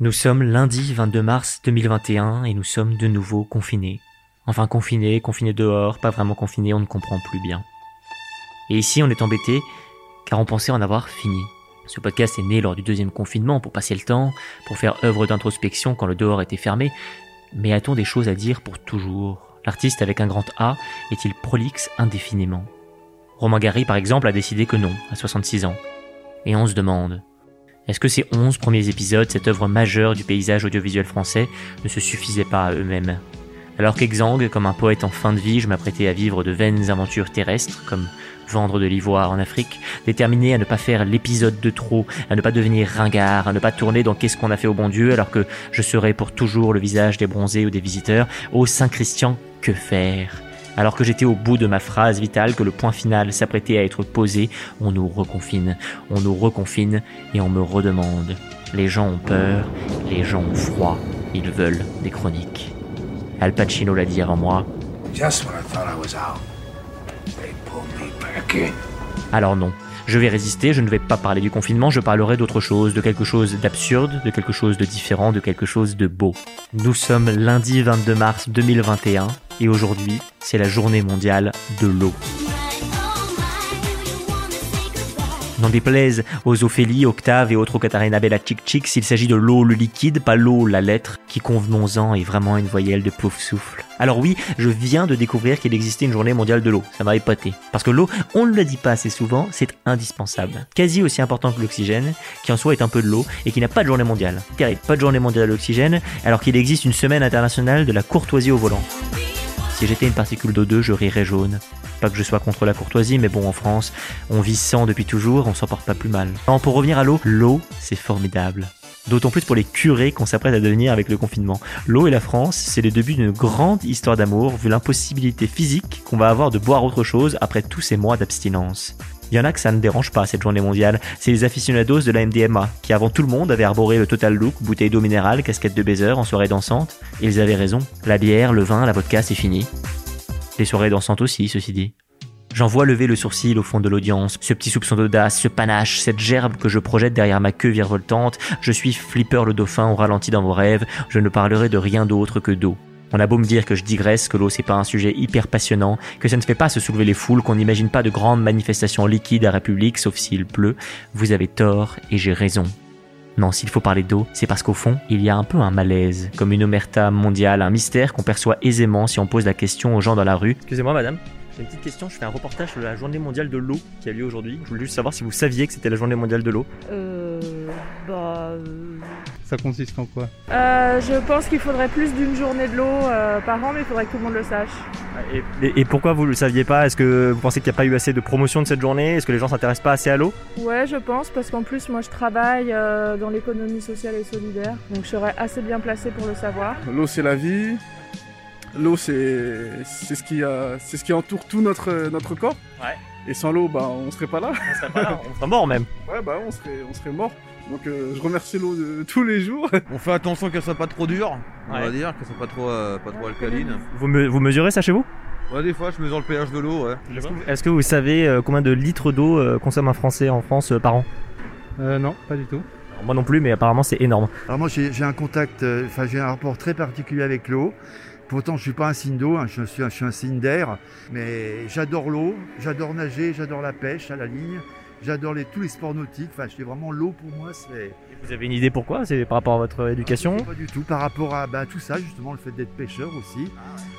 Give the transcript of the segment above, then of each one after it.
Nous sommes lundi 22 mars 2021 et nous sommes de nouveau confinés. Enfin confinés, confinés dehors, pas vraiment confinés, on ne comprend plus bien. Et ici on est embêté car on pensait en avoir fini. Ce podcast est né lors du deuxième confinement pour passer le temps, pour faire œuvre d'introspection quand le dehors était fermé. Mais a-t-on des choses à dire pour toujours? L'artiste avec un grand A est-il prolixe indéfiniment? Romain Gary par exemple a décidé que non, à 66 ans. Et on se demande, est-ce que ces 11 premiers épisodes, cette œuvre majeure du paysage audiovisuel français, ne se suffisaient pas à eux-mêmes? Alors qu'Exang, comme un poète en fin de vie, je m'apprêtais à vivre de vaines aventures terrestres, comme vendre de l'ivoire en Afrique, déterminé à ne pas faire l'épisode de trop, à ne pas devenir ringard, à ne pas tourner dans Qu'est-ce qu'on a fait au bon Dieu alors que je serai pour toujours le visage des bronzés ou des visiteurs. Ô Saint Christian, que faire? Alors que j'étais au bout de ma phrase vitale, que le point final s'apprêtait à être posé, on nous reconfine, on nous reconfine et on me redemande. Les gens ont peur, les gens ont froid, ils veulent des chroniques. Al Pacino l'a dit avant moi. Alors non, je vais résister, je ne vais pas parler du confinement, je parlerai d'autre chose, de quelque chose d'absurde, de quelque chose de différent, de quelque chose de beau. Nous sommes lundi 22 mars 2021 et aujourd'hui, c'est la journée mondiale de l'eau. N'en déplaise aux Ophélie, Octave et autres Katarina Bella Chic s'il s'agit de l'eau, le liquide, pas l'eau, la lettre, qui convenons-en est vraiment une voyelle de pauvre souffle. Alors oui, je viens de découvrir qu'il existait une journée mondiale de l'eau. Ça m'a épaté. Parce que l'eau, on ne le dit pas assez souvent, c'est indispensable. Quasi aussi important que l'oxygène, qui en soi est un peu de l'eau, et qui n'a pas de journée mondiale. Terrible, pas de journée mondiale de l'oxygène, alors qu'il existe une semaine internationale de la courtoisie au volant. Si j'étais une particule d'O2, je rirais jaune. Pas que je sois contre la courtoisie, mais bon, en France, on vit sans depuis toujours, on s'en porte pas plus mal. Alors, pour revenir à l'eau, l'eau, c'est formidable. D'autant plus pour les curés qu'on s'apprête à devenir avec le confinement. L'eau et la France, c'est le début d'une grande histoire d'amour, vu l'impossibilité physique qu'on va avoir de boire autre chose après tous ces mois d'abstinence. Il y en a que ça ne dérange pas cette journée mondiale. C'est les aficionados de la MDMA, qui avant tout le monde avaient arboré le total look, bouteille d'eau minérale, casquette de baiser en soirée dansante. Et ils avaient raison. La bière, le vin, la vodka, c'est fini. Les soirées dansantes aussi, ceci dit. J'en vois lever le sourcil au fond de l'audience, ce petit soupçon d'audace, ce panache, cette gerbe que je projette derrière ma queue virevoltante. Je suis Flipper le dauphin au ralenti dans vos rêves, je ne parlerai de rien d'autre que d'eau. On a beau me dire que je digresse, que l'eau c'est pas un sujet hyper passionnant, que ça ne fait pas se soulever les foules, qu'on n'imagine pas de grandes manifestations liquides à République, sauf s'il pleut, vous avez tort et j'ai raison. Non, s'il faut parler d'eau, c'est parce qu'au fond, il y a un peu un malaise, comme une omerta mondiale, un mystère qu'on perçoit aisément si on pose la question aux gens dans la rue. Excusez-moi madame, j'ai une petite question, je fais un reportage sur la journée mondiale de l'eau qui a lieu aujourd'hui. Je voulais juste savoir si vous saviez que c'était la journée mondiale de l'eau. Euh. Bah. euh, Ça consiste en quoi euh, je pense qu'il faudrait plus d'une journée de l'eau euh, par an, mais il faudrait que tout le monde le sache. Et, et- et pourquoi vous le saviez pas? Est-ce que vous pensez qu'il n'y a pas eu assez de promotion de cette journée? Est-ce que les gens s'intéressent pas assez à l'eau? Ouais, je pense, parce qu'en plus, moi, je travaille euh, dans l'économie sociale et solidaire, donc je serais assez bien placée pour le savoir. L'eau c'est la vie. L'eau c'est c'est ce qui ce qui entoure tout notre notre corps. Ouais. Et sans l'eau bah on serait pas là. On serait pas là, on serait mort même. Ouais bah on serait on serait mort. Donc euh, je remercie l'eau de tous les jours. On fait attention qu'elle soit pas trop dure, on Ouais. va dire, qu'elle soit pas trop, euh, pas trop alcaline. Vous, me- vous mesurez ça chez vous? Ouais, des fois, je mesure le pH de l'eau, ouais. Est-ce que, vous- est-ce que vous savez euh, combien de litres d'eau euh, consomme un Français en France euh, par an? Euh, non, pas du tout. Alors, Moi non plus, mais apparemment c'est énorme. Alors moi j'ai un contact, euh, enfin j'ai un rapport très particulier avec l'eau. Pourtant je suis pas un signe hein, je, suis, un- je suis un signe d'air. Mais j'adore l'eau, j'adore nager, j'adore la pêche à la ligne, j'adore les, tous les sports nautiques. Enfin c'est vraiment l'eau pour moi c'est... Vous avez une idée pourquoi C'est par rapport à votre éducation? Pas du tout par rapport à bah, tout ça justement le fait d'être pêcheur aussi.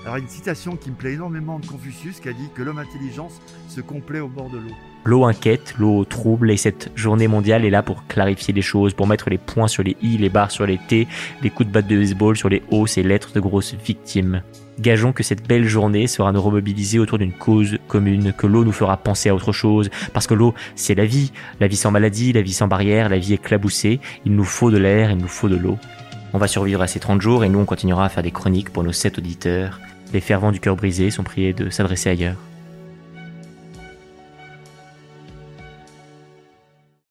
Alors une citation qui me plaît énormément de Confucius qui a dit que l'homme intelligence se complaît au bord de l'eau. L'eau inquiète, l'eau trouble, et cette journée mondiale est là pour clarifier les choses, pour mettre les points sur les i, les barres sur les t, les coups de batte de baseball sur les o, ces lettres de grosses victimes. Gageons que cette belle journée sera nous remobiliser autour d'une cause commune, que l'eau nous fera penser à autre chose, parce que l'eau, c'est la vie, la vie sans maladie, la vie sans barrière, la vie éclaboussée, il nous faut de l'air, il nous faut de l'eau. On va survivre à ces 30 jours et nous on continuera à faire des chroniques pour nos 7 auditeurs. Les fervents du cœur brisé sont priés de s'adresser ailleurs.